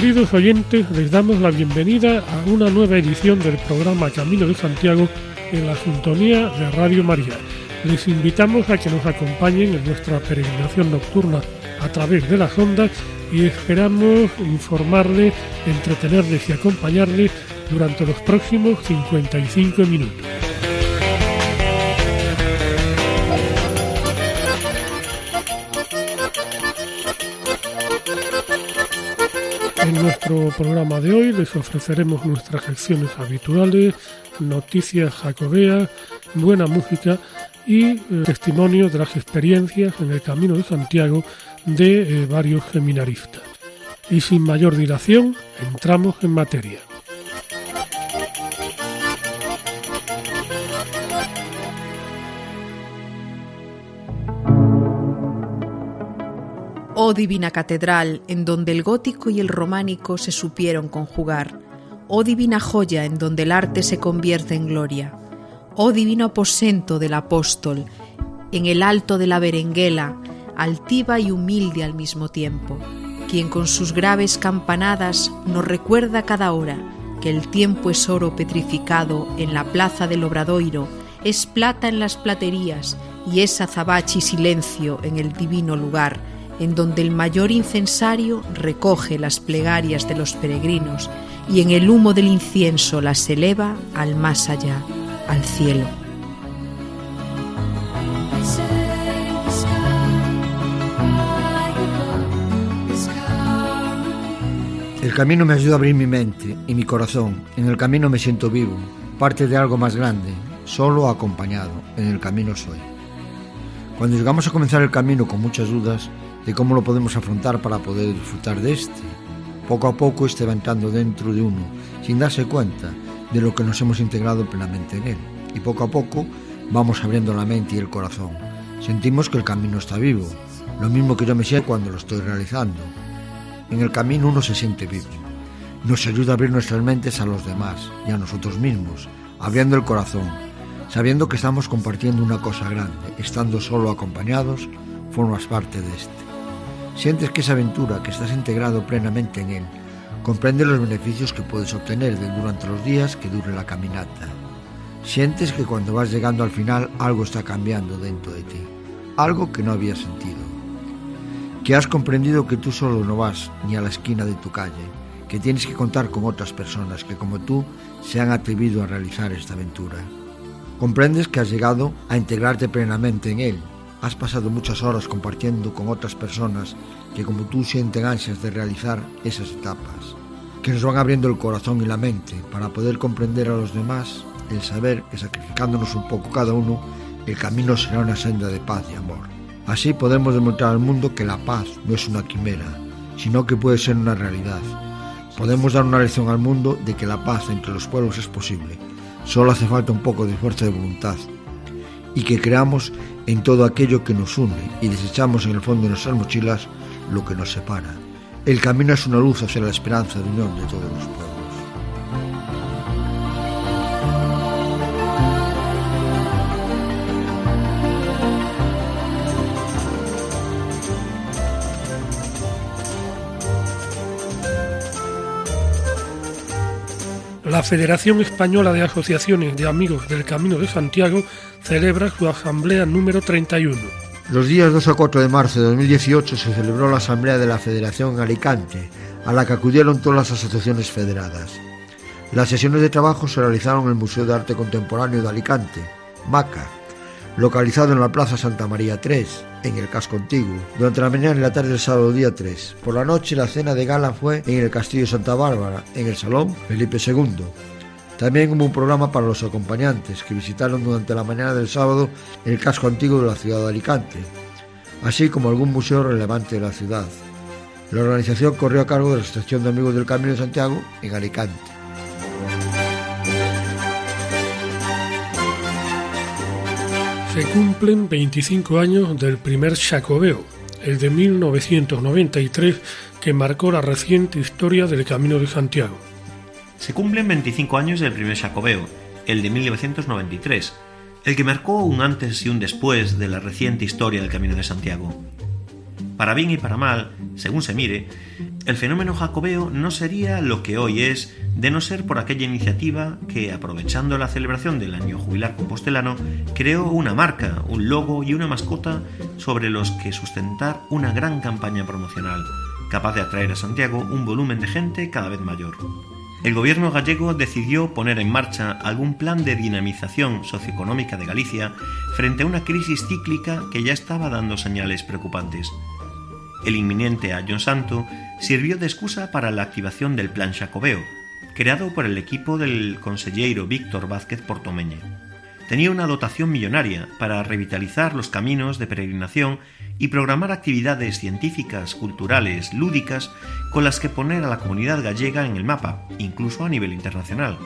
Queridos oyentes, les damos la bienvenida a una nueva edición del programa Camino de Santiago en la sintonía de Radio María. Les invitamos a que nos acompañen en nuestra peregrinación nocturna a través de las ondas y esperamos informarles, entretenerles y acompañarles durante los próximos 55 minutos. Nuestro programa de hoy les ofreceremos nuestras secciones habituales, noticias jacobeas, buena música y eh, testimonios de las experiencias en el Camino de Santiago de eh, varios seminaristas. Y sin mayor dilación, entramos en materia. Oh divina catedral, en donde el gótico y el románico se supieron conjugar. Oh divina joya, en donde el arte se convierte en gloria. Oh divino aposento del apóstol, en el alto de la berenguela, altiva y humilde al mismo tiempo, quien con sus graves campanadas nos recuerda cada hora que el tiempo es oro petrificado en la plaza del Obradoiro, es plata en las platerías y es azabache y silencio en el divino lugar, en donde el mayor incensario recoge las plegarias de los peregrinos y en el humo del incienso las eleva al más allá, al cielo. El camino me ayuda a abrir mi mente y mi corazón. En el camino me siento vivo, parte de algo más grande, solo acompañado. En el camino soy. Cuando llegamos a comenzar el camino con muchas dudas, de cómo lo podemos afrontar para poder disfrutar de este. Poco a poco este va entrando dentro de uno, sin darse cuenta de lo que nos hemos integrado plenamente en él. Y poco a poco vamos abriendo la mente y el corazón. Sentimos que el camino está vivo, lo mismo que yo me siento cuando lo estoy realizando. En el camino uno se siente vivo. Nos ayuda a abrir nuestras mentes a los demás y a nosotros mismos, abriendo el corazón, sabiendo que estamos compartiendo una cosa grande, estando solo acompañados, formas parte de este. Sientes que esa aventura, que estás integrado plenamente en él, comprende los beneficios que puedes obtener durante los días que dure la caminata. Sientes que cuando vas llegando al final algo está cambiando dentro de ti, algo que no habías sentido. Que has comprendido que tú solo no vas ni a la esquina de tu calle, que tienes que contar con otras personas que como tú se han atrevido a realizar esta aventura. Comprendes que has llegado a integrarte plenamente en él Has pasado muchas horas compartiendo con otras personas que como tú sienten ansias de realizar esas etapas, que nos van abriendo el corazón y la mente para poder comprender a los demás, el saber que sacrificándonos un poco cada uno, el camino será una senda de paz y amor. Así podemos demostrar al mundo que la paz no es una quimera, sino que puede ser una realidad. Podemos dar una lección al mundo de que la paz entre los pueblos es posible. Solo hace falta un poco de fuerza de voluntad y que creamos en todo aquello que nos une y desechamos en el fondo de nuestras mochilas lo que nos separa. El camino es una luz hacia la esperanza de unión de todos los pueblos. La Federación Española de Asociaciones de Amigos del Camino de Santiago celebra su asamblea número 31. Los días 2 a 4 de marzo de 2018 se celebró la asamblea de la Federación en Alicante, a la que acudieron todas las asociaciones federadas. Las sesiones de trabajo se realizaron en el Museo de Arte Contemporáneo de Alicante, MACA, localizado en la Plaza Santa María 3, en el casco antiguo, durante la mañana y la tarde del sábado día 3. Por la noche la cena de gala fue en el Castillo Santa Bárbara, en el Salón Felipe II. También hubo un programa para los acompañantes que visitaron durante la mañana del sábado el casco antiguo de la ciudad de Alicante, así como algún museo relevante de la ciudad. La organización corrió a cargo de la Asociación de Amigos del Camino de Santiago en Alicante. Se cumplen 25 años del primer Jacobeo, el de 1993, que marcó la reciente historia del Camino de Santiago. Se cumplen 25 años del primer Jacobeo, el de 1993, el que marcó un antes y un después de la reciente historia del Camino de Santiago. Para bien y para mal, según se mire, el fenómeno jacobeo no sería lo que hoy es de no ser por aquella iniciativa que, aprovechando la celebración del año jubilar compostelano, creó una marca, un logo y una mascota sobre los que sustentar una gran campaña promocional, capaz de atraer a Santiago un volumen de gente cada vez mayor. El gobierno gallego decidió poner en marcha algún plan de dinamización socioeconómica de Galicia frente a una crisis cíclica que ya estaba dando señales preocupantes. El inminente Año Santo sirvió de excusa para la activación del Plan Xacobeo, creado por el equipo del consejero Víctor Vázquez Portomeñe. Tenía una dotación millonaria para revitalizar los caminos de peregrinación y programar actividades científicas, culturales, lúdicas, con las que poner a la comunidad gallega en el mapa, incluso a nivel internacional.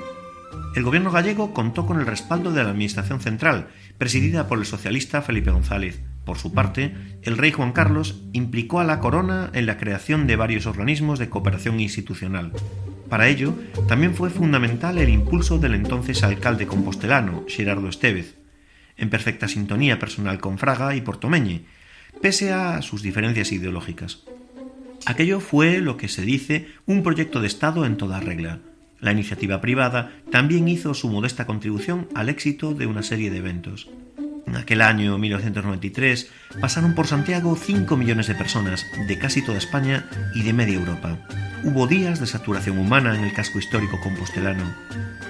El gobierno gallego contó con el respaldo de la Administración Central, presidida por el socialista Felipe González, por su parte, el rey Juan Carlos implicó a la corona en la creación de varios organismos de cooperación institucional. Para ello, también fue fundamental el impulso del entonces alcalde compostelano, Gerardo Estevez, en perfecta sintonía personal con Fraga y Portomeñe, pese a sus diferencias ideológicas. Aquello fue lo que se dice un proyecto de Estado en toda regla. La iniciativa privada también hizo su modesta contribución al éxito de una serie de eventos. En aquel año 1993 pasaron por Santiago 5 millones de personas de casi toda España y de media Europa. Hubo días de saturación humana en el casco histórico compostelano.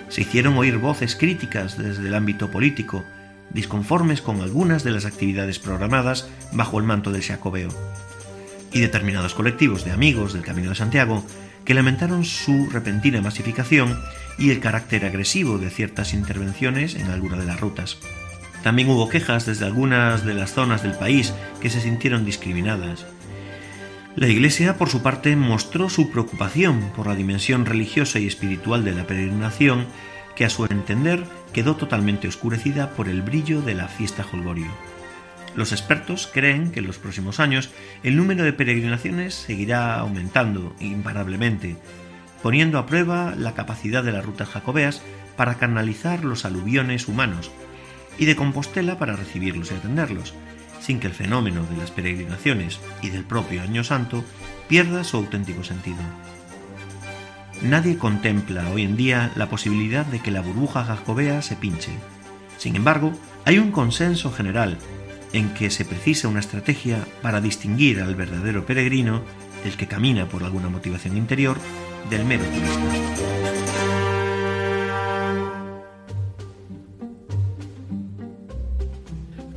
Se hicieron oír voces críticas desde el ámbito político, disconformes con algunas de las actividades programadas bajo el manto del Jacobeo. Y determinados colectivos de amigos del Camino de Santiago que lamentaron su repentina masificación y el carácter agresivo de ciertas intervenciones en alguna de las rutas. También hubo quejas desde algunas de las zonas del país que se sintieron discriminadas. La Iglesia, por su parte, mostró su preocupación por la dimensión religiosa y espiritual de la peregrinación, que a su entender quedó totalmente oscurecida por el brillo de la fiesta Holgorio. Los expertos creen que en los próximos años el número de peregrinaciones seguirá aumentando imparablemente, poniendo a prueba la capacidad de las rutas jacobeas para canalizar los aluviones humanos y de Compostela para recibirlos y atenderlos, sin que el fenómeno de las peregrinaciones y del propio Año Santo pierda su auténtico sentido. Nadie contempla hoy en día la posibilidad de que la burbuja jacobea se pinche. Sin embargo, hay un consenso general en que se precisa una estrategia para distinguir al verdadero peregrino, el que camina por alguna motivación interior, del mero turista.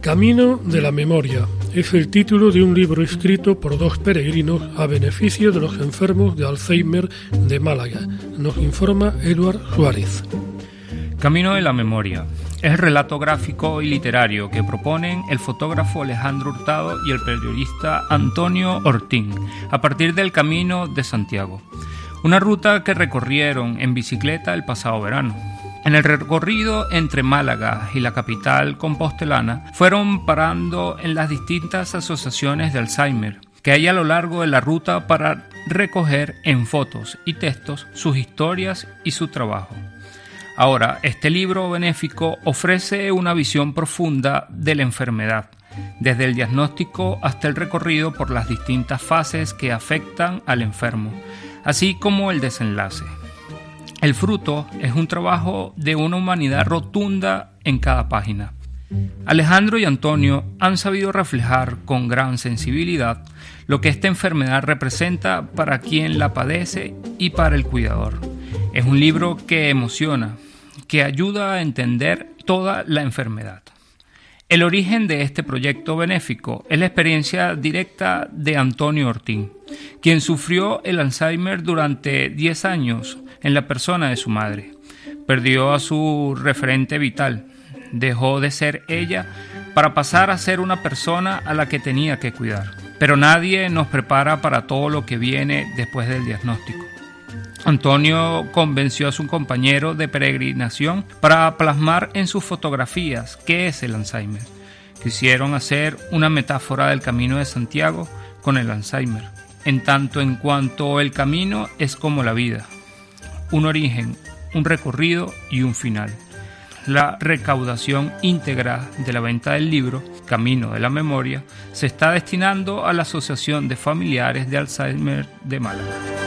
Camino de la Memoria es el título de un libro escrito por dos peregrinos a beneficio de los enfermos de Alzheimer de Málaga. Nos informa Eduard Suárez. Camino de la Memoria es el relato gráfico y literario que proponen el fotógrafo Alejandro Hurtado y el periodista Antonio Ortín a partir del Camino de Santiago, una ruta que recorrieron en bicicleta el pasado verano. En el recorrido entre Málaga y la capital compostelana fueron parando en las distintas asociaciones de Alzheimer que hay a lo largo de la ruta para recoger en fotos y textos sus historias y su trabajo. Ahora, este libro benéfico ofrece una visión profunda de la enfermedad, desde el diagnóstico hasta el recorrido por las distintas fases que afectan al enfermo, así como el desenlace. El fruto es un trabajo de una humanidad rotunda en cada página. Alejandro y Antonio han sabido reflejar con gran sensibilidad lo que esta enfermedad representa para quien la padece y para el cuidador. Es un libro que emociona, que ayuda a entender toda la enfermedad. El origen de este proyecto benéfico es la experiencia directa de Antonio Ortín, quien sufrió el Alzheimer durante 10 años en la persona de su madre. Perdió a su referente vital, dejó de ser ella para pasar a ser una persona a la que tenía que cuidar. pero nadie nos prepara para todo lo que viene después del diagnóstico. Antonio convenció a su compañero de peregrinación para plasmar en sus fotografías qué es el Alzheimer. Quisieron hacer una metáfora del camino de Santiago con el Alzheimer, en tanto en cuanto el camino es como la vida, un origen, un recorrido y un final. La recaudación íntegra de la venta del libro, Camino de la Memoria, se está destinando a la Asociación de Familiares de Alzheimer de Málaga.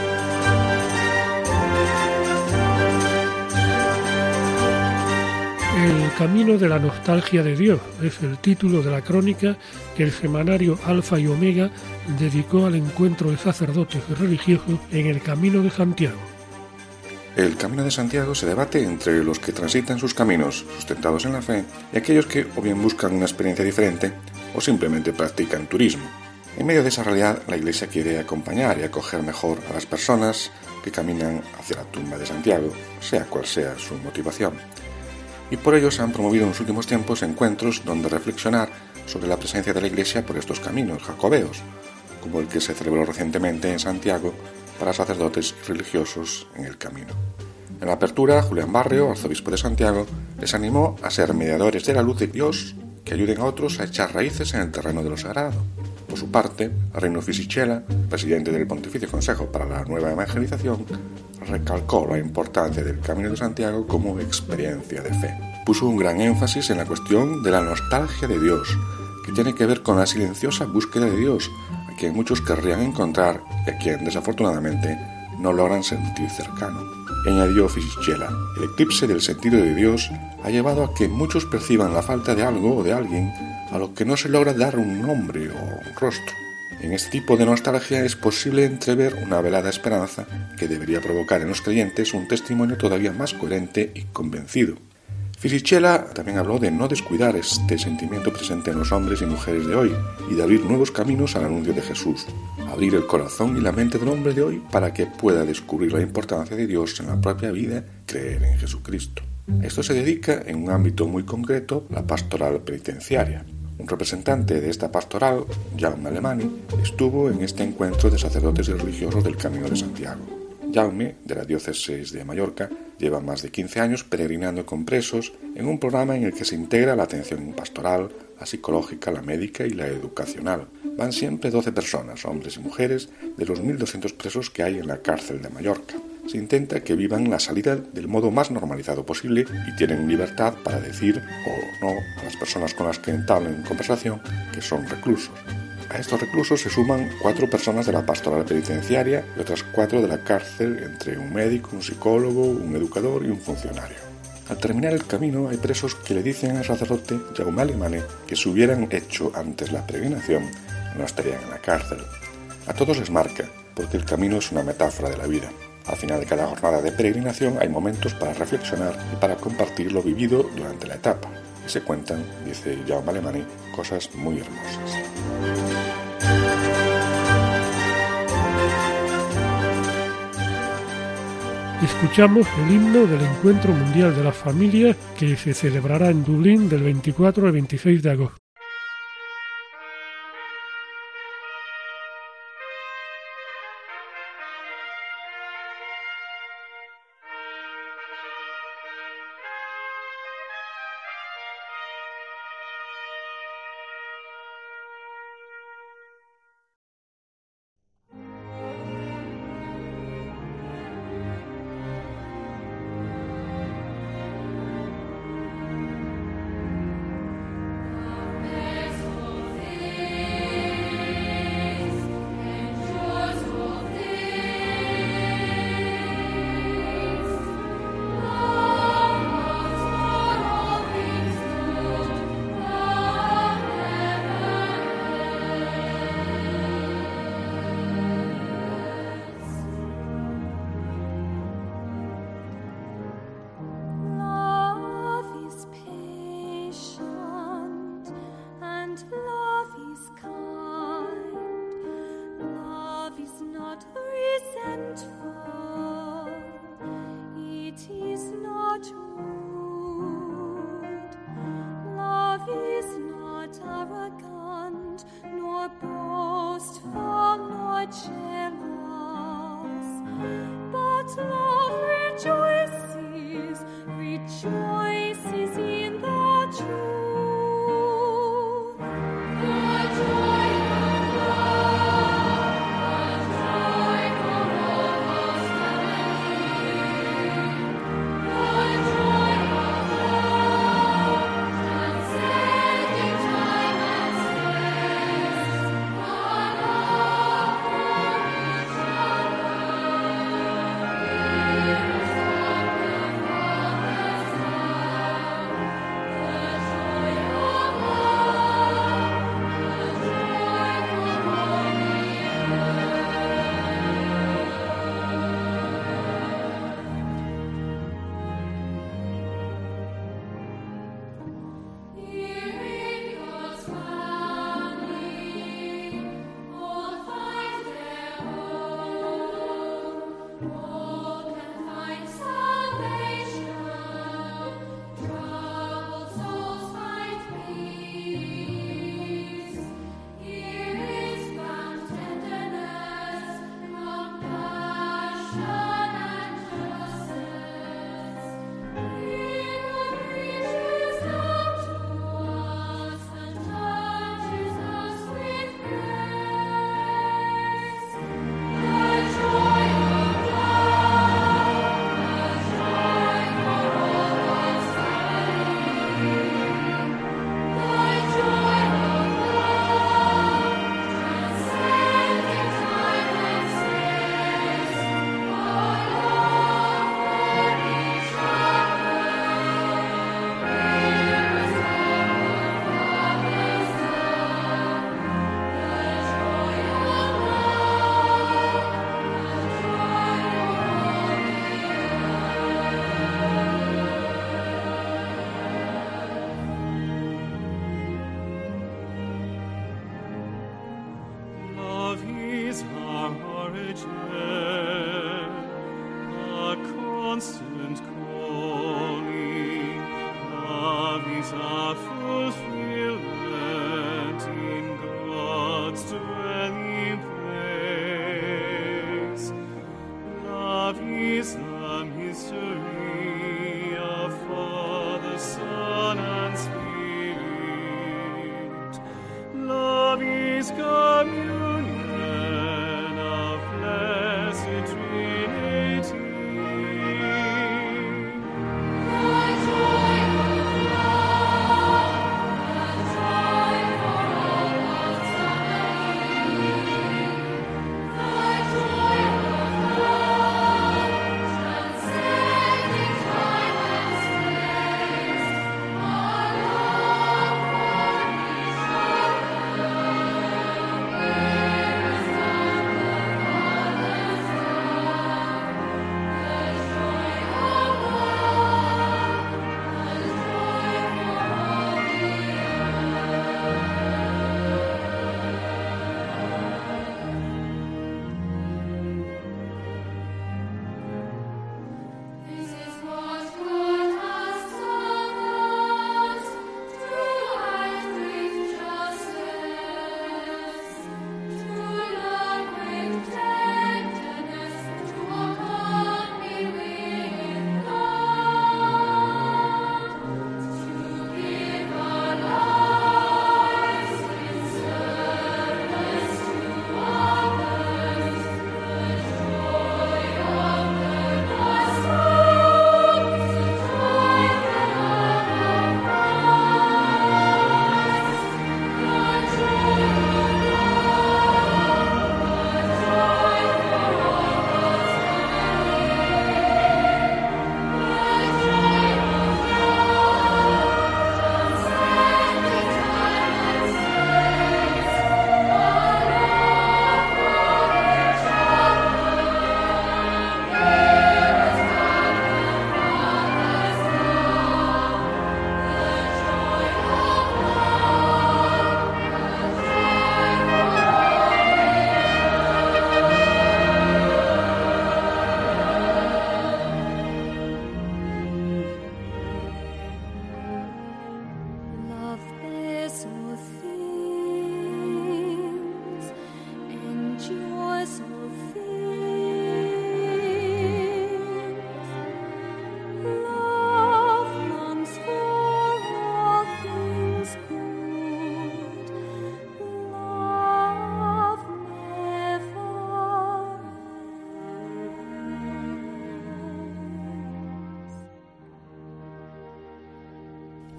El camino de la nostalgia de Dios es el título de la crónica que el semanario Alfa y Omega dedicó al encuentro de sacerdotes y religiosos en el Camino de Santiago. El Camino de Santiago se debate entre los que transitan sus caminos sustentados en la fe y aquellos que o bien buscan una experiencia diferente o simplemente practican turismo. En medio de esa realidad, la Iglesia quiere acompañar y acoger mejor a las personas que caminan hacia la tumba de Santiago, sea cual sea su motivación. Y por ello se han promovido en los últimos tiempos encuentros donde reflexionar sobre la presencia de la Iglesia por estos caminos jacobeos, como el que se celebró recientemente en Santiago para sacerdotes y religiosos en el camino. En la apertura, Julián Barrio, arzobispo de Santiago, les animó a ser mediadores de la luz de Dios que ayuden a otros a echar raíces en el terreno de lo sagrado. Por su parte, Reino Fisichella, presidente del Pontificio Consejo para la Nueva Evangelización, recalcó la importancia del Camino de Santiago como experiencia de fe. Puso un gran énfasis en la cuestión de la nostalgia de Dios, que tiene que ver con la silenciosa búsqueda de Dios que muchos querrían encontrar y a quien desafortunadamente no logran sentir cercano. Añadió Fisichella, el eclipse del sentido de Dios ha llevado a que muchos perciban la falta de algo o de alguien a lo que no se logra dar un nombre o un rostro. En este tipo de nostalgia es posible entrever una velada esperanza que debería provocar en los creyentes un testimonio todavía más coherente y convencido Fisichella también habló de no descuidar este sentimiento presente en los hombres y mujeres de hoy y de abrir nuevos caminos al anuncio de Jesús, abrir el corazón y la mente del hombre de hoy para que pueda descubrir la importancia de Dios en la propia vida, creer en Jesucristo. Esto se dedica en un ámbito muy concreto, la pastoral penitenciaria. Un representante de esta pastoral, Jaume Alemani, estuvo en este encuentro de sacerdotes y religiosos del Camino de Santiago. Jaume, de la diócesis de Mallorca, lleva más de 15 años peregrinando con presos en un programa en el que se integra la atención pastoral, la psicológica, la médica y la educacional. Van siempre 12 personas, hombres y mujeres, de los 1.200 presos que hay en la cárcel de Mallorca. Se intenta que vivan la salida del modo más normalizado posible y tienen libertad para decir o no a las personas con las que entablen conversación que son reclusos. A estos reclusos se suman cuatro personas de la pastoral penitenciaria y otras cuatro de la cárcel, entre un médico, un psicólogo, un educador y un funcionario. Al terminar el camino hay presos que le dicen al sacerdote Jaume Alemane que si hubieran hecho antes la peregrinación no estarían en la cárcel. A todos les marca, porque el camino es una metáfora de la vida. Al final de cada jornada de peregrinación hay momentos para reflexionar y para compartir lo vivido durante la etapa. Y se cuentan, dice Jaume Alemani, cosas muy hermosas. Escuchamos el himno del Encuentro Mundial de la Familia que se celebrará en Dublín del 24 al 26 de agosto.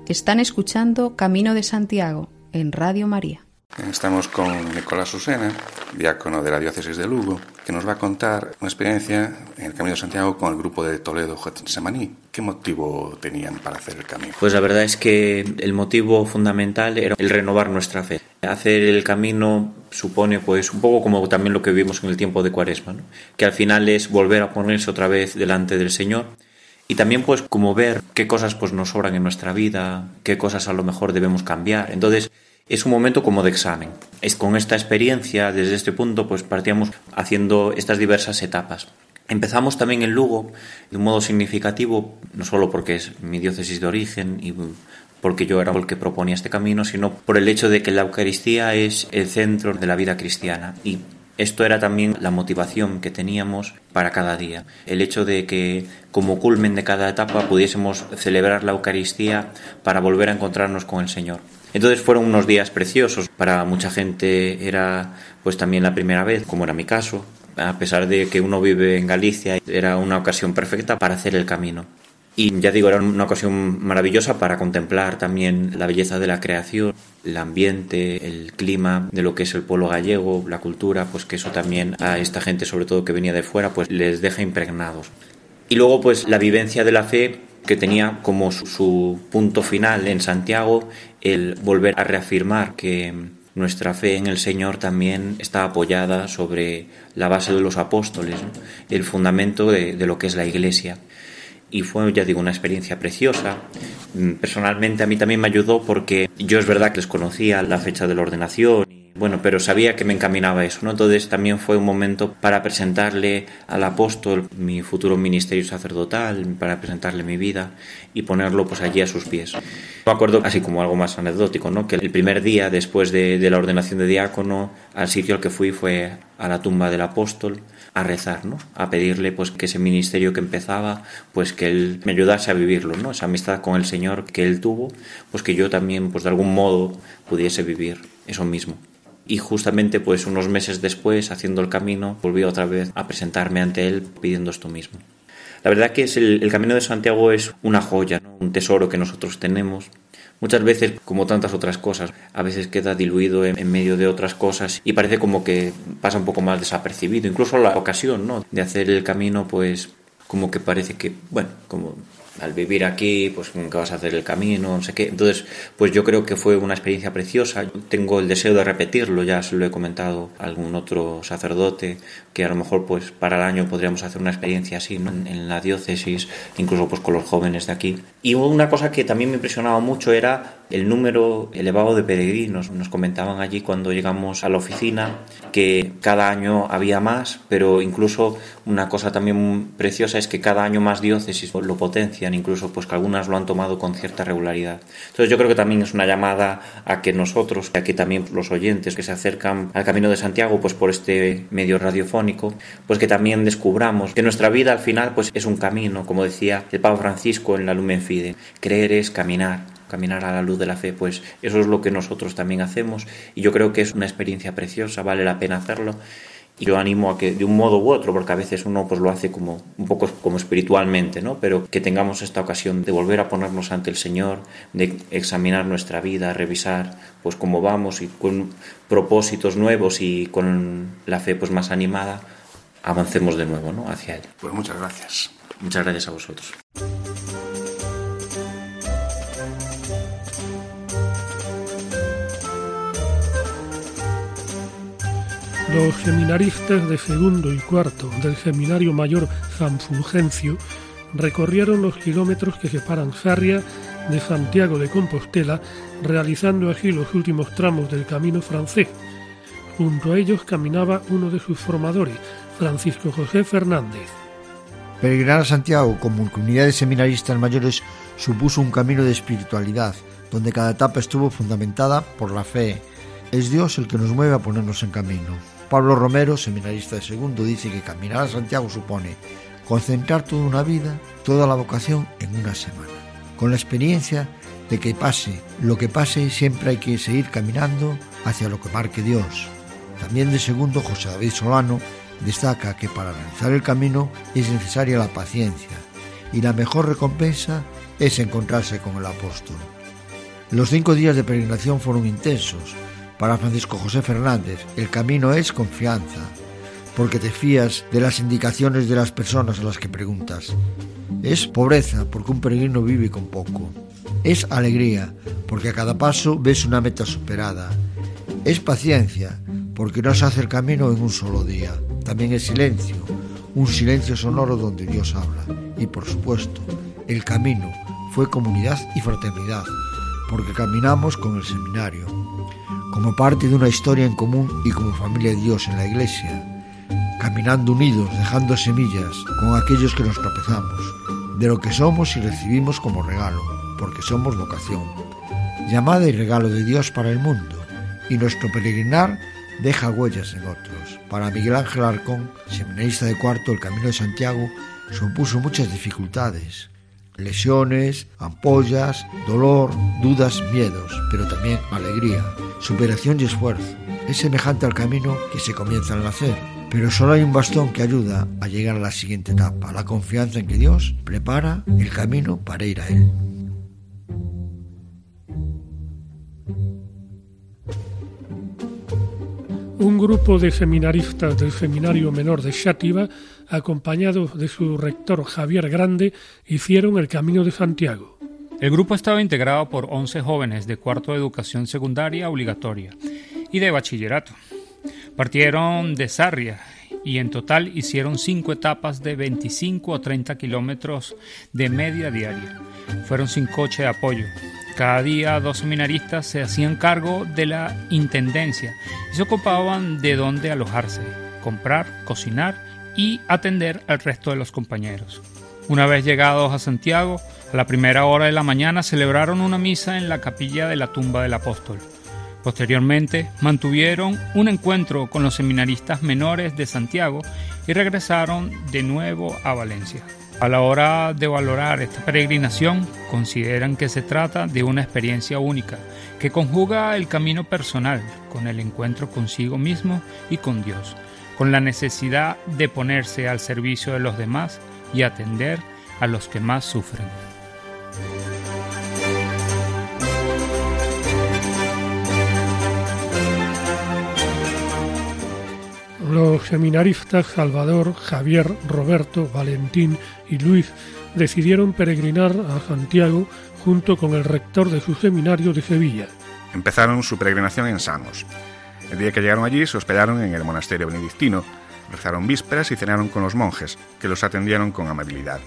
Están escuchando Camino de Santiago en Radio María. Estamos con Nicolás Usena, diácono de la diócesis de Lugo, que nos va a contar una experiencia en el Camino de Santiago con el grupo de Toledo Semaní. ¿Qué motivo tenían para hacer el camino? Pues la verdad es que el motivo fundamental era el renovar nuestra fe. Hacer el camino supone pues un poco como también lo que vivimos en el tiempo de Cuaresma, que al final es volver a ponerse otra vez delante del Señor y también pues como ver qué cosas pues nos sobran en nuestra vida, qué cosas a lo mejor debemos cambiar. Entonces es un momento como de examen. Es con esta experiencia, desde este punto, pues partíamos haciendo estas diversas etapas. Empezamos también en Lugo de un modo significativo, no solo porque es mi diócesis de origen y porque yo era el que proponía este camino, sino por el hecho de que la Eucaristía es el centro de la vida cristiana y esto era también la motivación que teníamos para cada día. El hecho de que como culmen de cada etapa pudiésemos celebrar la Eucaristía para volver a encontrarnos con el Señor. Entonces fueron unos días preciosos. Para mucha gente era pues también la primera vez, como era mi caso. A pesar de que uno vive en Galicia, era una ocasión perfecta para hacer el camino. Y ya digo, era una ocasión maravillosa para contemplar también la belleza de la creación, el ambiente, el clima de lo que es el pueblo gallego, la cultura, pues que eso también a esta gente, sobre todo que venía de fuera, pues les deja impregnados. Y luego, pues la vivencia de la fe que tenía como su, punto final en Santiago el volver a reafirmar que nuestra fe en el Señor también está apoyada sobre la base de los apóstoles, el fundamento de, de lo que es la Iglesia y fue, ya digo, una experiencia preciosa. Mm, personalmente a mí también me ayudó porque yo es verdad que desconocía la fecha de la ordenación, bueno, pero sabía que me encaminaba a eso, ¿no? Entonces también fue un momento para presentarle al apóstol mi futuro ministerio sacerdotal, para presentarle mi vida y ponerlo pues allí a sus pies. Me acuerdo, así como algo más anecdótico, ¿no? Que el primer día después de, de la ordenación de diácono, al sitio al que fui fue a la tumba del apóstol a rezar, ¿no? A pedirle pues que ese ministerio que empezaba, pues que él me ayudase a vivirlo, ¿no? Esa amistad con el Señor que él tuvo, pues que yo también pues de algún modo pudiese vivir eso mismo. y justamente pues unos meses después, haciendo el camino, volví otra vez a presentarme ante él pidiendo esto mismo. La verdad que es el, Camino de Santiago es una joya, un tesoro que nosotros tenemos. Muchas veces, como tantas otras cosas, a veces queda diluido en, medio de otras cosas y parece como que pasa un poco más desapercibido. Incluso la ocasión ¿no? de hacer el camino, pues como que parece que, bueno, como al vivir aquí, pues nunca vas a hacer el camino, no sé qué. Entonces, pues yo creo que fue una experiencia preciosa. Tengo el deseo de repetirlo, ya se lo he comentado a algún otro sacerdote, que a lo mejor pues para el año podríamos hacer una experiencia así, ¿no? En la diócesis, incluso pues con los jóvenes de aquí. Y una cosa que también me impresionaba mucho era el número elevado de peregrinos. Nos comentaban allí cuando llegamos a la oficina que cada año había más, pero incluso una cosa también preciosa es que cada año más diócesis lo potencian, incluso pues que algunas lo han tomado con cierta regularidad. Entonces yo creo que también es una llamada a que nosotros, a que también los oyentes que se acercan al Camino de Santiago pues por este medio radiofónico, pues que también descubramos que nuestra vida al final pues es un camino, como decía el Papa Francisco en la Lumen Fide, creer es caminar caminar a la luz de la fe, pues eso es lo que nosotros también hacemos y yo creo que es una experiencia preciosa, vale la pena hacerlo y yo animo a que de un modo u otro, porque a veces uno pues lo hace como un poco como espiritualmente, ¿no? Pero que tengamos esta ocasión de volver a ponernos ante el Señor, de examinar nuestra vida, revisar pues cómo vamos y con propósitos nuevos y con la fe pues más animada avancemos de nuevo, ¿no? hacia él. Pues muchas gracias. Muchas gracias a vosotros. Los seminaristas de segundo y cuarto del Seminario Mayor San Fulgencio recorrieron los kilómetros que separan Sarria de Santiago de Compostela, realizando así los últimos tramos del camino francés. Junto a ellos caminaba uno de sus formadores, Francisco José Fernández. Peregrinar a Santiago como comunidad de seminaristas mayores supuso un camino de espiritualidad, donde cada etapa estuvo fundamentada por la fe. Es Dios el que nos mueve a ponernos en camino. Pablo Romero, seminarista de segundo, dice que caminar a Santiago supone concentrar toda una vida, toda la vocación en una semana. Con la experiencia de que pase lo que pase, siempre hay que seguir caminando hacia lo que marque Dios. También de segundo, José David Solano destaca que para realizar el camino es necesaria la paciencia y la mejor recompensa es encontrarse con el apóstol. Los cinco días de peregrinación fueron intensos, para Francisco José Fernández, el camino es confianza, porque te fías de las indicaciones de las personas a las que preguntas. Es pobreza, porque un peregrino vive con poco. Es alegría, porque a cada paso ves una meta superada. Es paciencia, porque no se hace el camino en un solo día. También es silencio, un silencio sonoro donde Dios habla. Y por supuesto, el camino fue comunidad y fraternidad, porque caminamos con el seminario, como parte de una historia en común y como familia de Dios en la Iglesia, caminando unidos, dejando semillas con aquellos que nos tropezamos, de lo que somos y recibimos como regalo, porque somos vocación, llamada y regalo de Dios para el mundo, y nuestro peregrinar deja huellas en otros. Para Miguel Ángel Arcón, seminarista de cuarto, el Camino de Santiago supuso muchas dificultades, lesiones, ampollas, dolor, dudas, miedos, pero también alegría, superación y esfuerzo. Es semejante al camino que se comienza al nacer, pero solo hay un bastón que ayuda a llegar a la siguiente etapa, la confianza en que Dios prepara el camino para ir a Él. Un grupo de seminaristas del Seminario Menor de Xátiva acompañados de su rector Javier Grande, hicieron el Camino de Santiago. El grupo estaba integrado por 11 jóvenes de cuarto de educación secundaria obligatoria y de bachillerato. Partieron de Sarria y en total hicieron cinco etapas de 25 o 30 kilómetros de media diaria. Fueron sin coche de apoyo. Cada día dos seminaristas se hacían cargo de la intendencia y se ocupaban de dónde alojarse, comprar, cocinar y atender al resto de los compañeros. Una vez llegados a Santiago, a la primera hora de la mañana celebraron una misa en la capilla de la tumba del apóstol. Posteriormente mantuvieron un encuentro con los seminaristas menores de Santiago y regresaron de nuevo a Valencia. A la hora de valorar esta peregrinación, consideran que se trata de una experiencia única que conjuga el camino personal con el encuentro consigo mismo y con Dios, con la necesidad de ponerse al servicio de los demás y atender a los que más sufren. Los seminaristas Salvador, Javier, Roberto, Valentín y Luis decidieron peregrinar a Santiago junto con el rector de su seminario de Sevilla. Empezaron su peregrinación en Samos. El día que llegaron allí se hospedaron en el monasterio benedictino, rezaron vísperas y cenaron con los monjes, que los atendieron con amabilidad.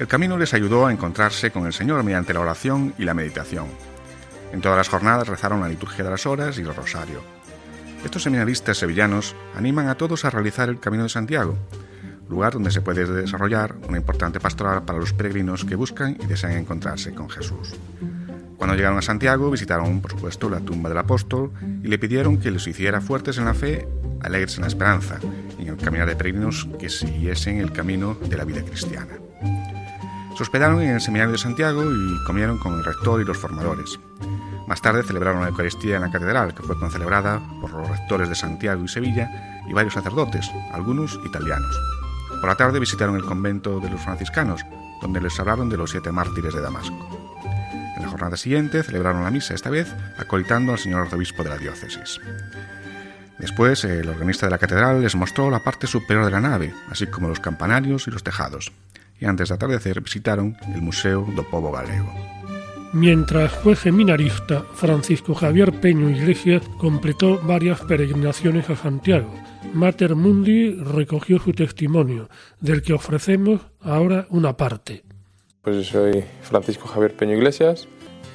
El camino les ayudó a encontrarse con el Señor mediante la oración y la meditación. En todas las jornadas rezaron la liturgia de las horas y el rosario. Estos seminaristas sevillanos animan a todos a realizar el Camino de Santiago, lugar donde se puede desarrollar una importante pastoral para los peregrinos que buscan y desean encontrarse con Jesús. Cuando llegaron a Santiago visitaron, por supuesto, la tumba del apóstol y le pidieron que los hiciera fuertes en la fe, alegres en la esperanza y en el caminar de peregrinos que siguiesen el camino de la vida cristiana. Se hospedaron en el seminario de Santiago y comieron con el rector y los formadores. Más tarde celebraron la Eucaristía en la catedral, que fue concelebrada por los rectores de Santiago y Sevilla y varios sacerdotes, algunos italianos. Por la tarde visitaron el convento de los franciscanos, donde les hablaron de los siete mártires de Damasco. La jornada siguiente celebraron la misa, esta vez acolitando al señor arzobispo de la diócesis. Después, el organista de la catedral les mostró la parte superior de la nave, así como los campanarios y los tejados, y antes de atardecer visitaron el Museo do Povo Galego. Mientras fue seminarista, Francisco Javier Peño Iglesias completó varias peregrinaciones a Santiago. Mater Mundi recogió su testimonio, del que ofrecemos ahora una parte. Pues yo soy Francisco Javier Peño Iglesias,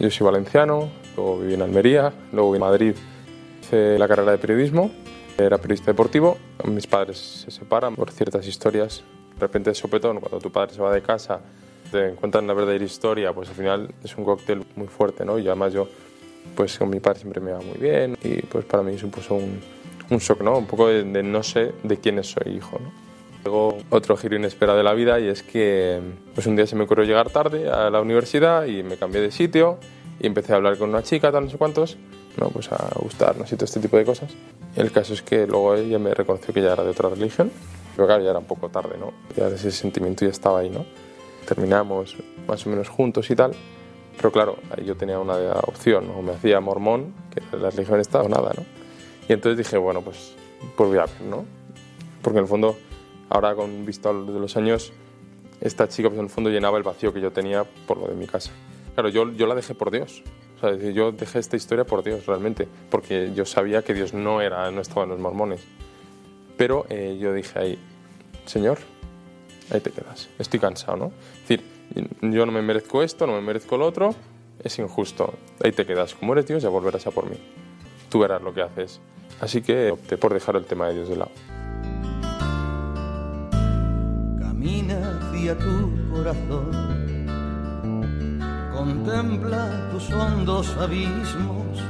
yo soy valenciano, luego viví en Almería, luego en Madrid hice la carrera de periodismo, era periodista deportivo, mis padres se separan por ciertas historias, de repente es sopetón, cuando tu padre se va de casa te encuentran la verdadera historia, pues al final es un cóctel muy fuerte, ¿no? Y además yo, pues con mi padre siempre me va muy bien y pues para mí supuso un, un shock, ¿no? Un poco de, de, no sé de quién soy hijo, ¿no? Luego otro giro inesperado de la vida y es que pues un día se me ocurrió llegar tarde a la universidad y me cambié de sitio y empecé a hablar con una chica, tal, no sé cuántos, ¿no? Pues a gustarnos y todo este tipo de cosas. El caso es que luego ella me reconoció que ya era de otra religión, pero claro, ya era un poco tarde, ¿no? Ya ese sentimiento ya estaba ahí, ¿no? terminamos más o menos juntos y tal. Pero claro, yo tenía una opción, o me hacía mormón, que la religión estaba o nada, ¿no? Y entonces dije, bueno, pues, pues voy a ver, ¿no? Porque en el fondo, ahora con vista de los años, esta chica pues en el fondo llenaba el vacío que yo tenía por lo de mi casa. Claro, yo, yo la dejé por Dios. O sea, yo dejé esta historia por Dios realmente, porque yo sabía que Dios no era, no estaba en los mormones. Pero eh, yo dije ahí, Señor, ahí te quedas. Estoy cansado, ¿no? Es decir, yo no me merezco esto, no me merezco lo otro, es injusto. Ahí te quedas. Como eres Dios, ya volverás a por mí. Tú verás lo que haces. Así que opté por dejar el tema de Dios de lado. Tu corazón, contempla tus hondos abismos,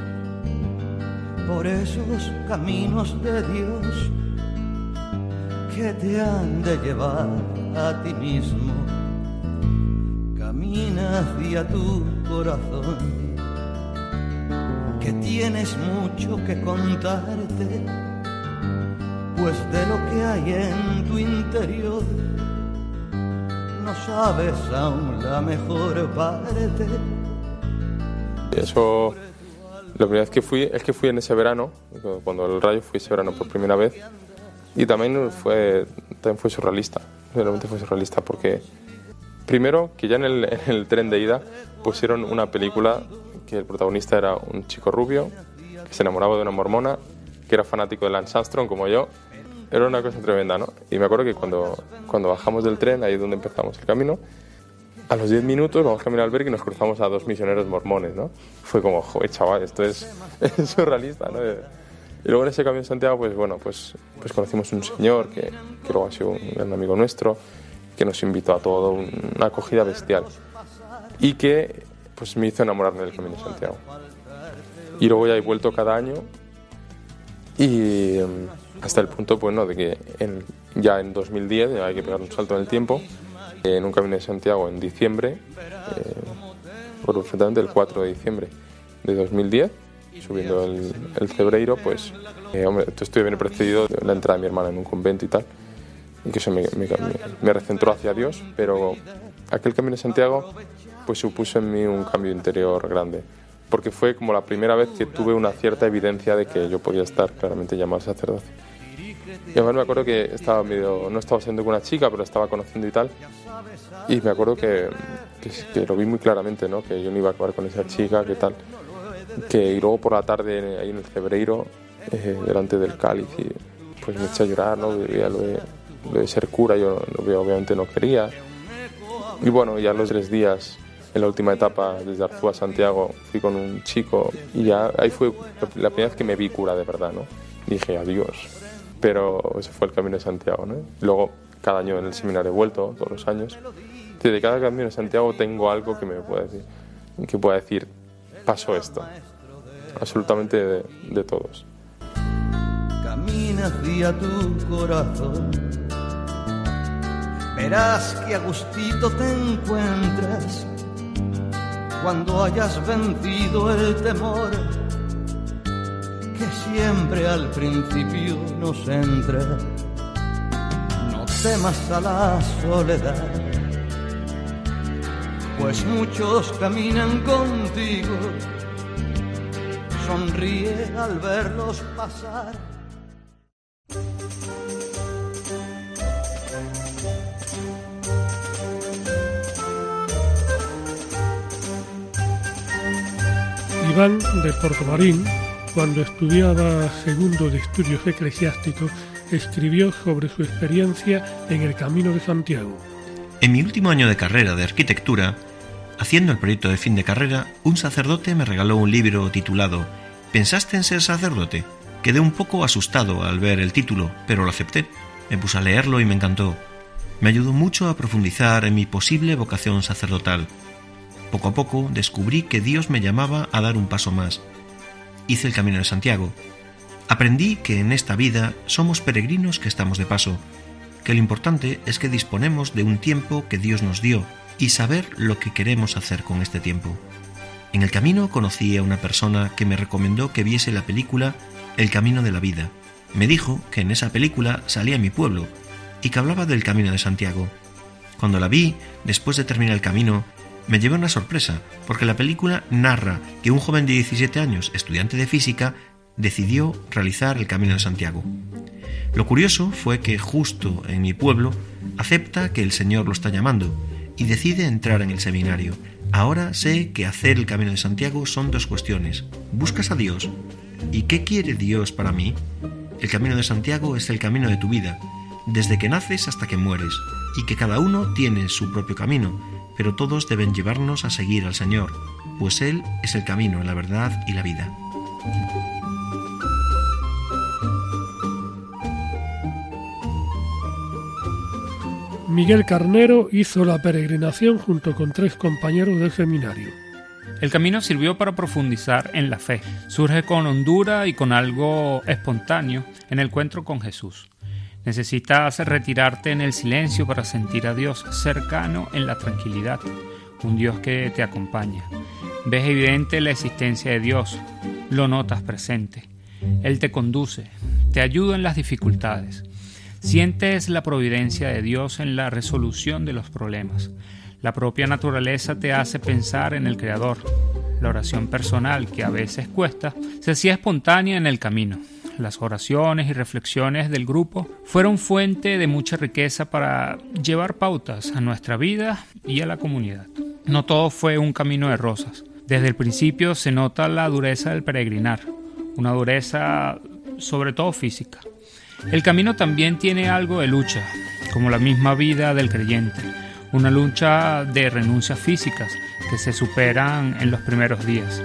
por esos caminos de Dios que te han de llevar a ti mismo. Camina hacia tu corazón, que tienes mucho que contarte, pues de lo que hay en tu interior sabes aún la mejor parte. Eso, la primera vez que fui, es que fui en ese verano, cuando el rayo fui ese verano por primera vez, y también fue, también fue surrealista, realmente fue surrealista porque primero que ya en el, en el, tren de ida pusieron una película que el protagonista era un chico rubio que se enamoraba de una mormona que era fanático de Lance Armstrong como yo. Era una cosa tremenda, ¿no? Y me acuerdo que cuando, cuando bajamos del tren, ahí es donde empezamos el camino, a los 10 minutos vamos camino al albergue y nos cruzamos a dos misioneros mormones, ¿no? Fue como, joder, chaval, esto es, es surrealista, ¿no? Y luego en ese camino de Santiago, pues bueno, pues, pues conocimos un señor que, que luego ha sido un gran amigo nuestro, que nos invitó a todo, una acogida bestial. Y que pues me hizo enamorarme del Camino de Santiago. Y luego ya he vuelto cada año y hasta el punto, pues no, de que en, ya en 2010, ya hay que pegar un salto en el tiempo, en un Camino de Santiago en diciembre, eh, perfectamente el 4 de diciembre de 2010, subiendo el, Cebreiro, pues, eh, hombre, esto estuve bien precedido de la entrada de mi hermana en un convento y tal, y que eso me, me, me recentró hacia Dios, pero aquel camino de Santiago, pues supuso en mí un cambio interior grande, porque fue como la primera vez que tuve una cierta evidencia de que yo podía estar claramente llamado sacerdote. Y además me acuerdo que estaba medio, no estaba siendo con una chica, pero estaba conociendo y tal. Y me acuerdo que, que, lo vi muy claramente, ¿no? Que yo no iba a acabar con esa chica, que tal. Que y luego por la tarde ahí en el Cebreiro, eh, delante del cáliz, y pues me eché a llorar, ¿no? Veía lo de, ser cura, yo obviamente no quería. Y bueno, ya los tres días, en la última etapa, desde Arzúa a Santiago, fui con un chico y ya ahí fue la primera vez que me vi cura de verdad, ¿no? Dije adiós pero ese fue el camino de Santiago. Luego, cada año en el seminario he vuelto, todos los años. De cada camino de Santiago tengo algo que me pueda decir, que pueda decir, pasó esto. Absolutamente de, de todos. Camina hacia tu corazón, verás que a gustito te encuentras cuando hayas vencido el temor siempre al principio nos entra. No temas a la soledad, pues muchos caminan contigo. Sonríe al verlos pasar. Iván de Portomarín cuando estudiaba segundo de estudios eclesiásticos, escribió sobre su experiencia en el Camino de Santiago. En mi último año de carrera de arquitectura, haciendo el proyecto de fin de carrera, un sacerdote me regaló un libro titulado ¿Pensaste en ser sacerdote? Quedé un poco asustado al ver el título, pero lo acepté. Me puse a leerlo y me encantó. Me ayudó mucho a profundizar en mi posible vocación sacerdotal. Poco a poco descubrí que Dios me llamaba a dar un paso más, hice el Camino de Santiago. Aprendí que en esta vida somos peregrinos que estamos de paso, que lo importante es que disponemos de un tiempo que Dios nos dio y saber lo que queremos hacer con este tiempo. En el camino conocí a una persona que me recomendó que viese la película El Camino de la Vida. Me dijo que en esa película salía mi pueblo y que hablaba del Camino de Santiago. Cuando la vi, después de terminar el camino, me llevé una sorpresa, porque la película narra que un joven de 17 años, estudiante de física, decidió realizar el Camino de Santiago. Lo curioso fue que justo en mi pueblo acepta que el Señor lo está llamando y decide entrar en el seminario. Ahora sé que hacer el Camino de Santiago son dos cuestiones. ¿Buscas a Dios? ¿Y qué quiere Dios para mí? El Camino de Santiago es el camino de tu vida, desde que naces hasta que mueres, y que cada uno tiene su propio camino, pero todos deben llevarnos a seguir al Señor, pues Él es el camino, la verdad y la vida. Miguel Carnero hizo la peregrinación junto con tres compañeros del seminario. El camino sirvió para profundizar en la fe. Surge con hondura y con algo espontáneo en el encuentro con Jesús. Necesitas retirarte en el silencio para sentir a Dios cercano en la tranquilidad, un Dios que te acompaña. Ves evidente la existencia de Dios, lo notas presente. Él te conduce, te ayuda en las dificultades. Sientes la providencia de Dios en la resolución de los problemas. La propia naturaleza te hace pensar en el Creador. La oración personal, que a veces cuesta, se hacía espontánea en el camino las oraciones y reflexiones del grupo fueron fuente de mucha riqueza para llevar pautas a nuestra vida y a la comunidad. No todo fue un camino de rosas. Desde el principio se nota la dureza del peregrinar, una dureza sobre todo física. El camino también tiene algo de lucha, como la misma vida del creyente, una lucha de renuncias físicas que se superan en los primeros días.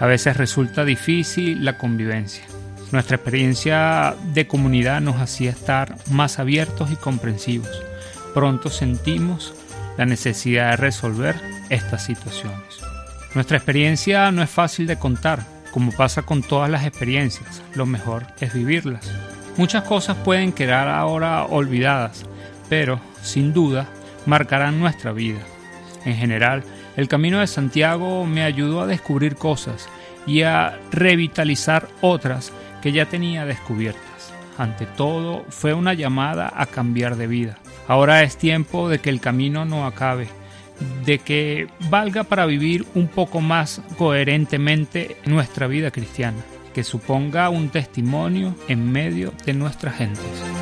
A veces resulta difícil la convivencia. Nuestra experiencia de comunidad nos hacía estar más abiertos y comprensivos. Pronto sentimos la necesidad de resolver estas situaciones. Nuestra experiencia no es fácil de contar, como pasa con todas las experiencias, lo mejor es vivirlas. Muchas cosas pueden quedar ahora olvidadas, pero, sin duda, marcarán nuestra vida. En general, el camino de Santiago me ayudó a descubrir cosas y a revitalizar otras que ya tenía descubiertas. Ante todo, fue una llamada a cambiar de vida. Ahora es tiempo de que el camino no acabe, de que valga para vivir un poco más coherentemente nuestra vida cristiana, que suponga un testimonio en medio de nuestras gentes.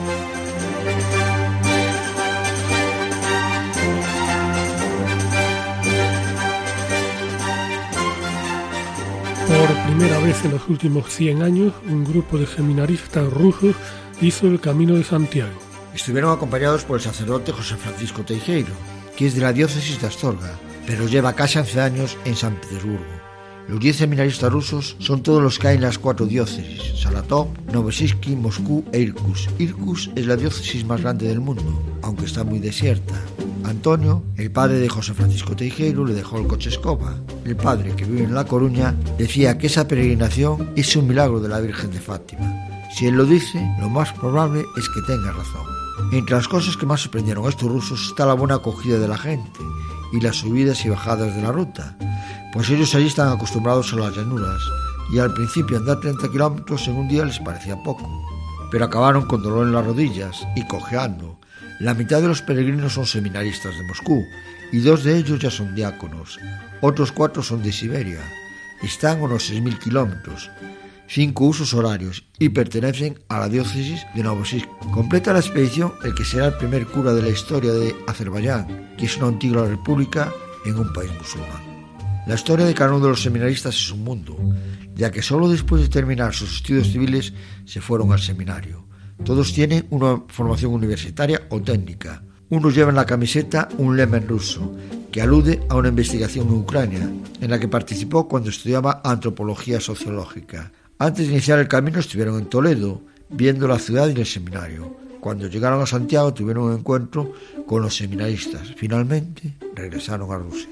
Primera vez en los últimos 100 años, un grupo de seminaristas rusos hizo el Camino de Santiago. Estuvieron acompañados por el sacerdote José Francisco Teijeiro, que es de la diócesis de Astorga, pero lleva casi 11 años en San Petersburgo. Los 10 seminaristas rusos son todos los que hay en las cuatro diócesis, Saratov, Novosibirsk, Moscú e Irkutsk. Irkutsk es la diócesis más grande del mundo, aunque está muy desierta. Antonio, el padre de José Francisco Teijeiro, le dejó el coche escoba. El padre, que vive en La Coruña, decía que esa peregrinación es un milagro de la Virgen de Fátima. Si él lo dice, lo más probable es que tenga razón. Entre las cosas que más sorprendieron a estos rusos está la buena acogida de la gente y las subidas y bajadas de la ruta, pues ellos allí están acostumbrados a las llanuras y al principio andar 30 kilómetros en un día les parecía poco, pero acabaron con dolor en las rodillas y cojeando. La mitad de los peregrinos son seminaristas de Moscú y dos de ellos ya son diáconos, otros cuatro son de Siberia. Están a unos 6.000 kilómetros, cinco usos horarios y pertenecen a la diócesis de Novosibirsk. Completa la expedición el que será el primer cura de la historia de Azerbaiyán, que es una antigua república en un país musulmán. La historia de cada uno de los seminaristas es un mundo, ya que solo después de terminar sus estudios civiles se fueron al seminario. Todos tienen una formación universitaria o técnica. Unos llevan la camiseta un lema en ruso, que alude a una investigación en Ucrania, en la que participó cuando estudiaba antropología sociológica. Antes de iniciar el camino estuvieron en Toledo, viendo la ciudad y el seminario. Cuando llegaron a Santiago tuvieron un encuentro con los seminaristas. Finalmente regresaron a Rusia.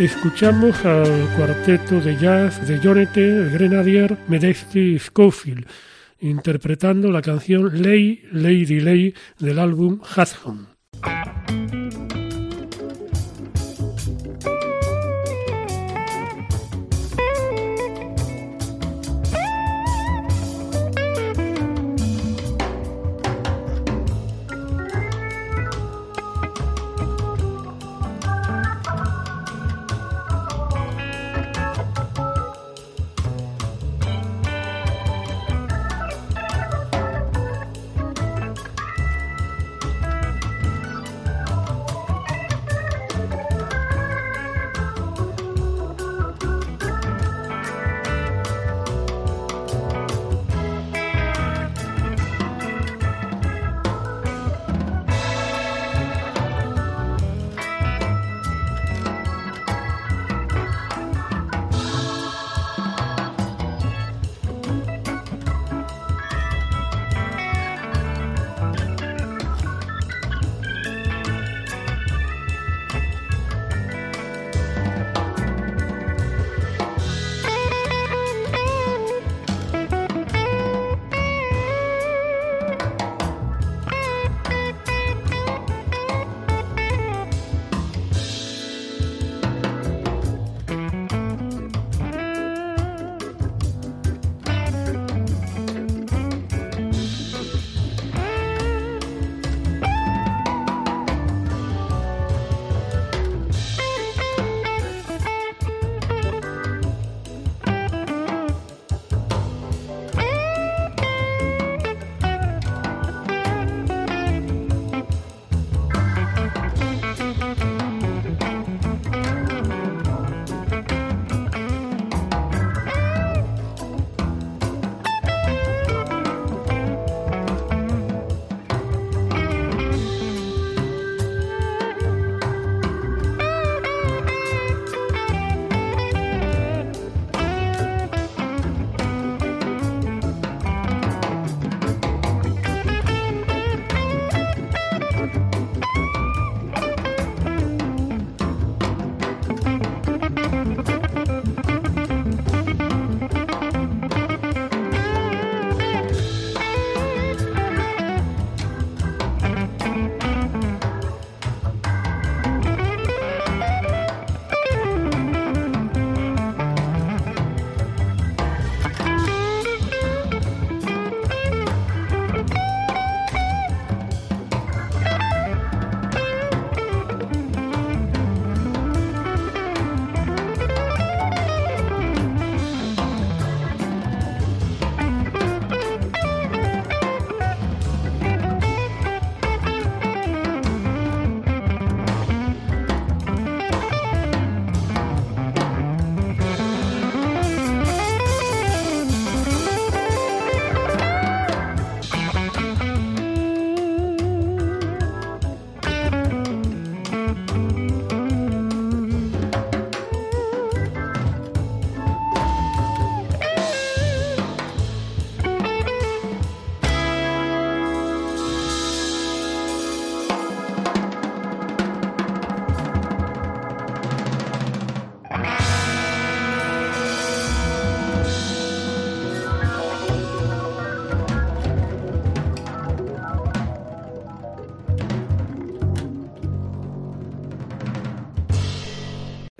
Escuchamos al cuarteto de jazz de Jonete Grenadier Medesky Schofield interpretando la canción Lay, Lady Lay del álbum Hudson.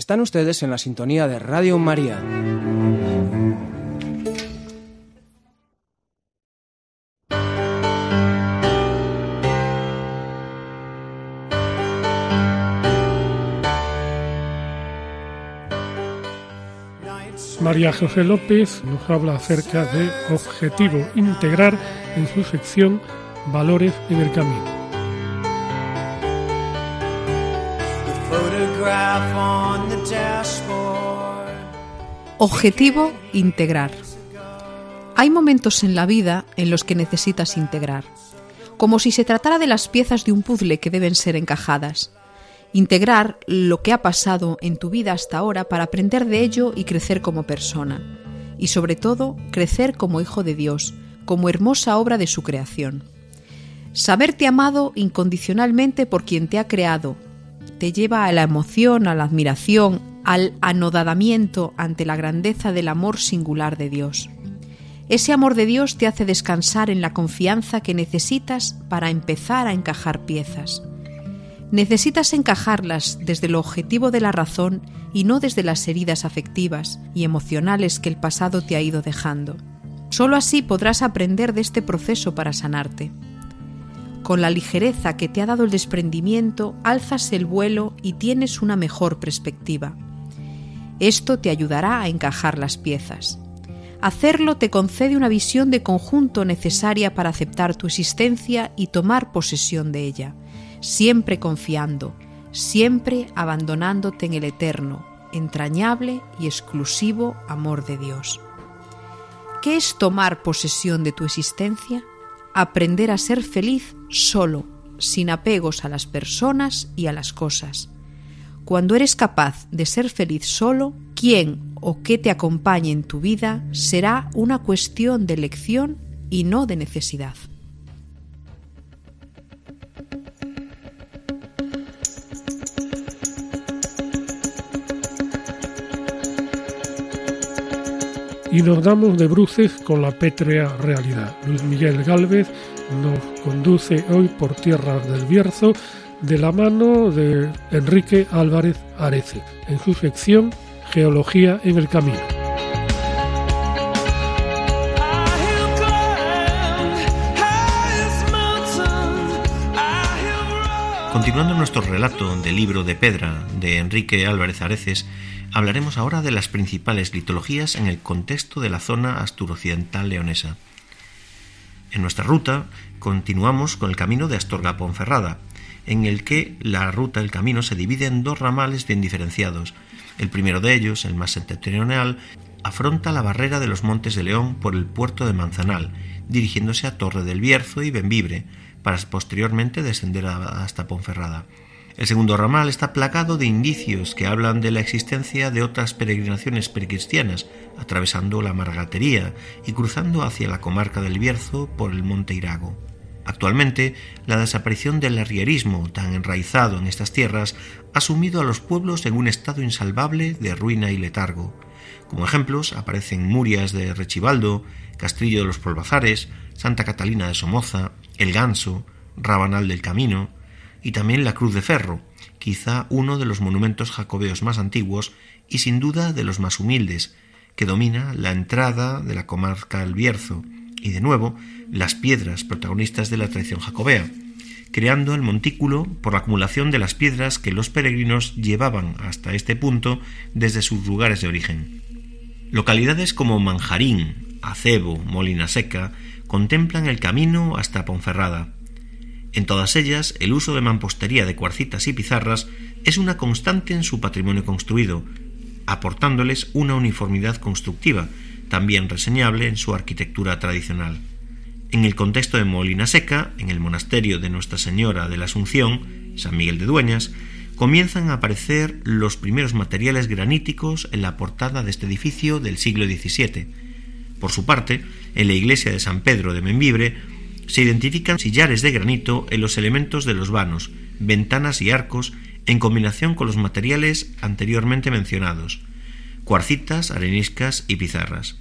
Están ustedes en la sintonía de Radio María. María José López nos habla acerca de objetivo integrar en su sección Valores en el Camino. Objetivo integrar. Hay momentos en la vida en los que necesitas integrar, como si se tratara de las piezas de un puzzle que deben ser encajadas integrar lo que ha pasado en tu vida hasta ahora para aprender de ello y crecer como persona. Y sobre todo, crecer como hijo de Dios, como hermosa obra de su creación. Saberte amado incondicionalmente por quien te ha creado te lleva a la emoción, a la admiración, al anodadamiento ante la grandeza del amor singular de Dios. Ese amor de Dios te hace descansar en la confianza que necesitas para empezar a encajar piezas. Necesitas encajarlas desde el objetivo de la razón y no desde las heridas afectivas y emocionales que el pasado te ha ido dejando. Solo así podrás aprender de este proceso para sanarte. Con la ligereza que te ha dado el desprendimiento, alzas el vuelo y tienes una mejor perspectiva. Esto te ayudará a encajar las piezas. Hacerlo te concede una visión de conjunto necesaria para aceptar tu existencia y tomar posesión de ella siempre confiando, siempre abandonándote en el eterno, entrañable y exclusivo amor de Dios. ¿Qué es tomar posesión de tu existencia? Aprender a ser feliz solo, sin apegos a las personas y a las cosas. Cuando eres capaz de ser feliz solo, quién o qué te acompañe en tu vida será una cuestión de elección y no de necesidad. Y nos damos de bruces con la pétrea realidad. Luis Miguel Gálvez nos conduce hoy por tierras del Bierzo de la mano de Enrique Álvarez Arece en su sección Geología en el Camino. Continuando nuestro relato del libro de Pedra de Enrique Álvarez Areces, Hablaremos ahora de las principales litologías en el contexto de la zona asturoccidental leonesa. En nuestra ruta continuamos con el camino de Astorga a Ponferrada, en el que la ruta del camino se divide en dos ramales bien diferenciados. El primero de ellos, el más septentrional, afronta la barrera de los Montes de León por el puerto de Manzanal, dirigiéndose a Torre del Bierzo y Benvibre, para posteriormente descender hasta Ponferrada. El segundo ramal está plagado de indicios que hablan de la existencia de otras peregrinaciones precristianas, atravesando la Margatería y cruzando hacia la comarca del Bierzo por el Monte Irago. Actualmente, la desaparición del arrierismo tan enraizado en estas tierras ha sumido a los pueblos en un estado insalvable de ruina y letargo. Como ejemplos aparecen Murias de Rechibaldo, Castrillo de los Polvazares, Santa Catalina de Somoza, El Ganso, Rabanal del Camino, y también la Cruz de Ferro, quizá uno de los monumentos jacobeos más antiguos y sin duda de los más humildes, que domina la entrada de la comarca del Bierzo, y de nuevo las piedras protagonistas de la tradición jacobea, creando el montículo por la acumulación de las piedras que los peregrinos llevaban hasta este punto desde sus lugares de origen. Localidades como Manjarín, Acebo, Molina Seca contemplan el camino hasta Ponferrada, en todas ellas, el uso de mampostería de cuarcitas y pizarras es una constante en su patrimonio construido, aportándoles una uniformidad constructiva, también reseñable en su arquitectura tradicional. En el contexto de Molina Seca, en el monasterio de Nuestra Señora de la Asunción, San Miguel de Dueñas, comienzan a aparecer los primeros materiales graníticos en la portada de este edificio del siglo XVII. Por su parte, en la iglesia de San Pedro de Membibre se identifican sillares de granito en los elementos de los vanos, ventanas y arcos en combinación con los materiales anteriormente mencionados, cuarcitas, areniscas y pizarras.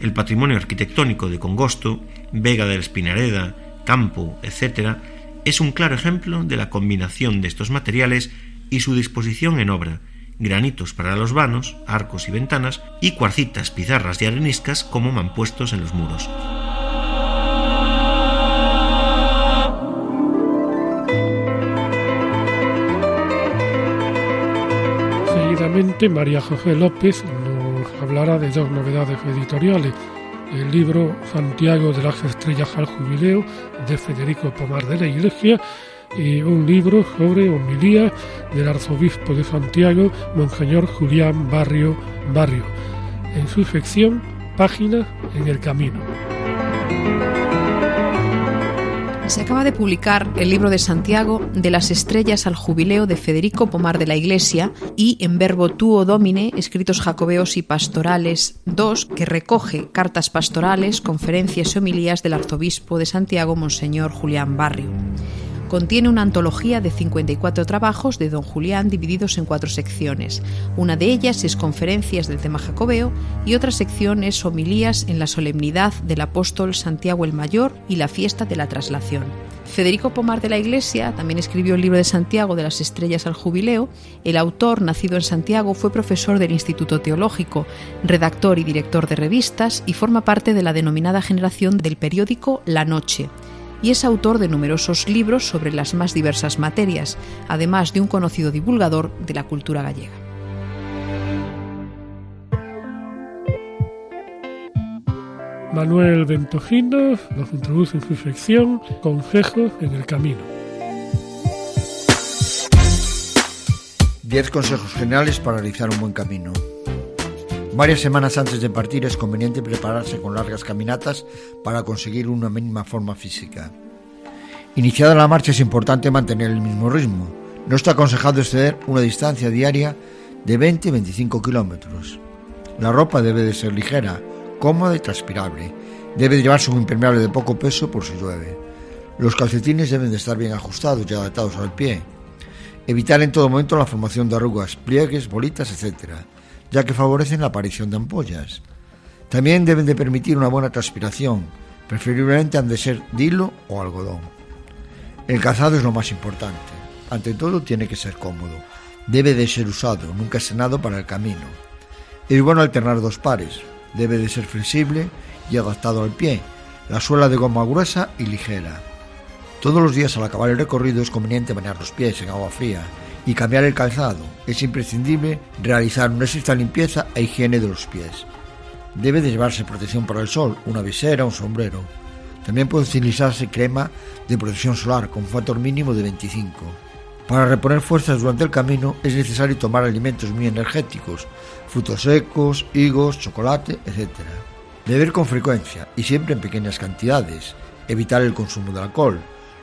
El patrimonio arquitectónico de Congosto, Vega del Espinareda, Campo, etc., es un claro ejemplo de la combinación de estos materiales y su disposición en obra, granitos para los vanos, arcos y ventanas, y cuarcitas, pizarras y areniscas como mampuestos en los muros. María José López nos hablará de dos novedades editoriales. El libro Santiago de las Estrellas al Jubileo de Federico Pomar de la Iglesia y un libro sobre homilía del arzobispo de Santiago, Monseñor Julián Barrio Barrio, en su sección Páginas en el Camino. Se acaba de publicar el libro de Santiago de las estrellas al jubileo de Federico Pomar de la Iglesia y en verbo tuo domine, escritos jacobeos y pastorales 2, que recoge cartas pastorales, conferencias y homilías del arzobispo de Santiago, Monseñor Julián Barrio. Contiene una antología de 54 trabajos de don Julián divididos en cuatro secciones. Una de ellas es conferencias del tema jacobeo y otra sección es homilías en la solemnidad del apóstol Santiago el Mayor y la fiesta de la traslación. Federico Pomar de la Iglesia también escribió el libro de Santiago de las Estrellas al Jubileo. El autor, nacido en Santiago, fue profesor del Instituto Teológico, redactor y director de revistas y forma parte de la denominada generación del periódico La Noche y es autor de numerosos libros sobre las más diversas materias, además de un conocido divulgador de la cultura gallega. Manuel Ventojino nos introduce en su sección Consejos en el Camino. Diez consejos generales para realizar un buen camino. Varias semanas antes de partir es conveniente prepararse con largas caminatas para conseguir una mínima forma física. Iniciada la marcha es importante mantener el mismo ritmo. No está aconsejado exceder una distancia diaria de 20-25 kilómetros. La ropa debe de ser ligera, cómoda y transpirable. Debe llevarse un impermeable de poco peso por si llueve. Los calcetines deben de estar bien ajustados y adaptados al pie. Evitar en todo momento la formación de arrugas, pliegues, bolitas, etc ya que favorecen la aparición de ampollas. También deben de permitir una buena transpiración, preferiblemente han de ser de hilo o algodón. El calzado es lo más importante. Ante todo tiene que ser cómodo. Debe de ser usado, nunca estrenado para el camino. Es bueno alternar dos pares. Debe de ser flexible y adaptado al pie. La suela de goma gruesa y ligera. Todos los días al acabar el recorrido es conveniente bañar los pies en agua fría y cambiar el calzado. Es imprescindible realizar una estricta limpieza e higiene de los pies. Debe de llevarse protección para el sol, una visera, un sombrero. También puede utilizarse crema de protección solar con factor mínimo de 25. Para reponer fuerzas durante el camino es necesario tomar alimentos muy energéticos, frutos secos, higos, chocolate, etc. Beber con frecuencia y siempre en pequeñas cantidades. Evitar el consumo de alcohol.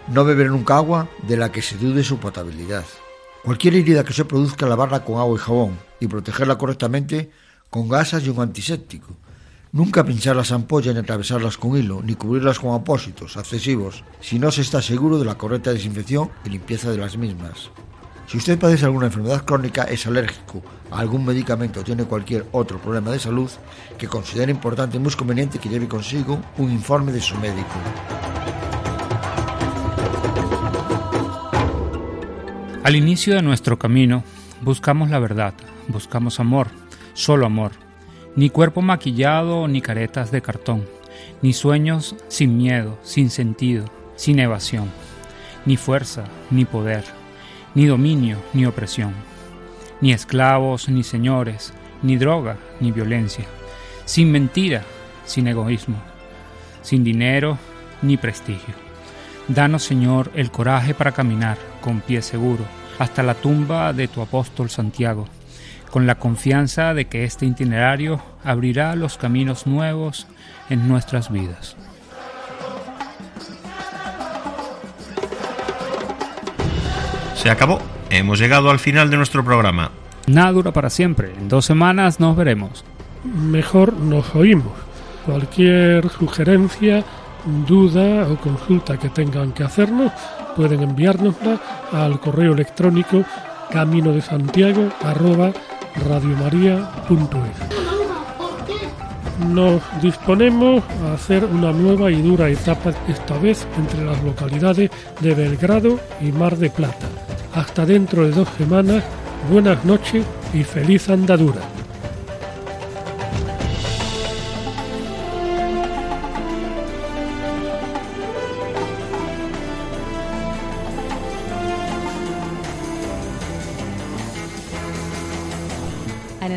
No beber nunca agua de la que se dude su potabilidad. Cualquier herida que se produzca lavarla con agua y jabón y protegerla correctamente con gasas y un antiséptico. Nunca pinchar las ampollas ni atravesarlas con hilo, ni cubrirlas con apósitos, accesivos, si no se está seguro de la correcta desinfección y limpieza de las mismas. Si usted padece alguna enfermedad crónica, es alérgico a algún medicamento o tiene cualquier otro problema de salud que considere importante y muy conveniente que lleve consigo un informe de su médico. Al inicio de nuestro camino buscamos la verdad, buscamos amor, solo amor. Ni cuerpo maquillado ni caretas de cartón, ni sueños sin miedo, sin sentido, sin evasión, ni fuerza, ni poder, ni dominio, ni opresión, ni esclavos, ni señores, ni droga, ni violencia, sin mentira, sin egoísmo, sin dinero, ni prestigio. Danos, Señor, el coraje para caminar con pie seguro hasta la tumba de tu apóstol Santiago, con la confianza de que este itinerario abrirá los caminos nuevos en nuestras vidas. Se acabó. Hemos llegado al final de nuestro programa. Nada dura para siempre. En dos semanas nos veremos. Mejor nos oímos. Cualquier sugerencia duda o consulta que tengan que hacernos, pueden enviárnosla al correo electrónico camino de Santiago Nos disponemos a hacer una nueva y dura etapa, esta vez entre las localidades de Belgrado y Mar de Plata. Hasta dentro de dos semanas buenas noches y feliz andadura.